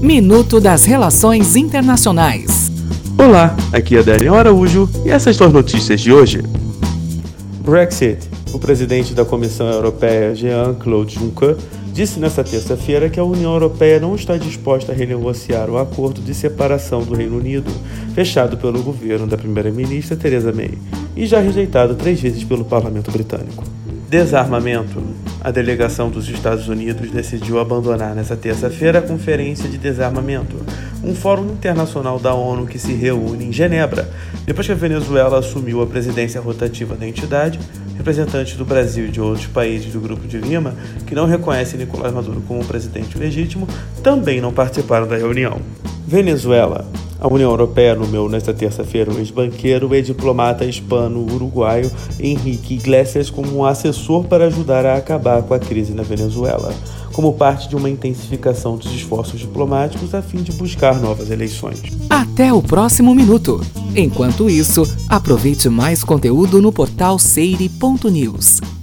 Minuto das Relações Internacionais. Olá, aqui é Daniel Araújo e essas são as notícias de hoje. Brexit. O presidente da Comissão Europeia, Jean-Claude Juncker, disse nesta terça-feira que a União Europeia não está disposta a renegociar o acordo de separação do Reino Unido, fechado pelo governo da primeira-ministra Theresa May e já rejeitado três vezes pelo parlamento britânico. Desarmamento. A delegação dos Estados Unidos decidiu abandonar nesta terça-feira a Conferência de Desarmamento, um fórum internacional da ONU que se reúne em Genebra, depois que a Venezuela assumiu a presidência rotativa da entidade. Representantes do Brasil e de outros países do Grupo de Lima, que não reconhecem Nicolás Maduro como presidente legítimo, também não participaram da reunião. Venezuela. A União Europeia nomeou nesta terça-feira o ex-banqueiro e diplomata hispano-uruguaio Henrique Iglesias como um assessor para ajudar a acabar com a crise na Venezuela, como parte de uma intensificação dos esforços diplomáticos a fim de buscar novas eleições. Até o próximo minuto. Enquanto isso, aproveite mais conteúdo no portal seire.news.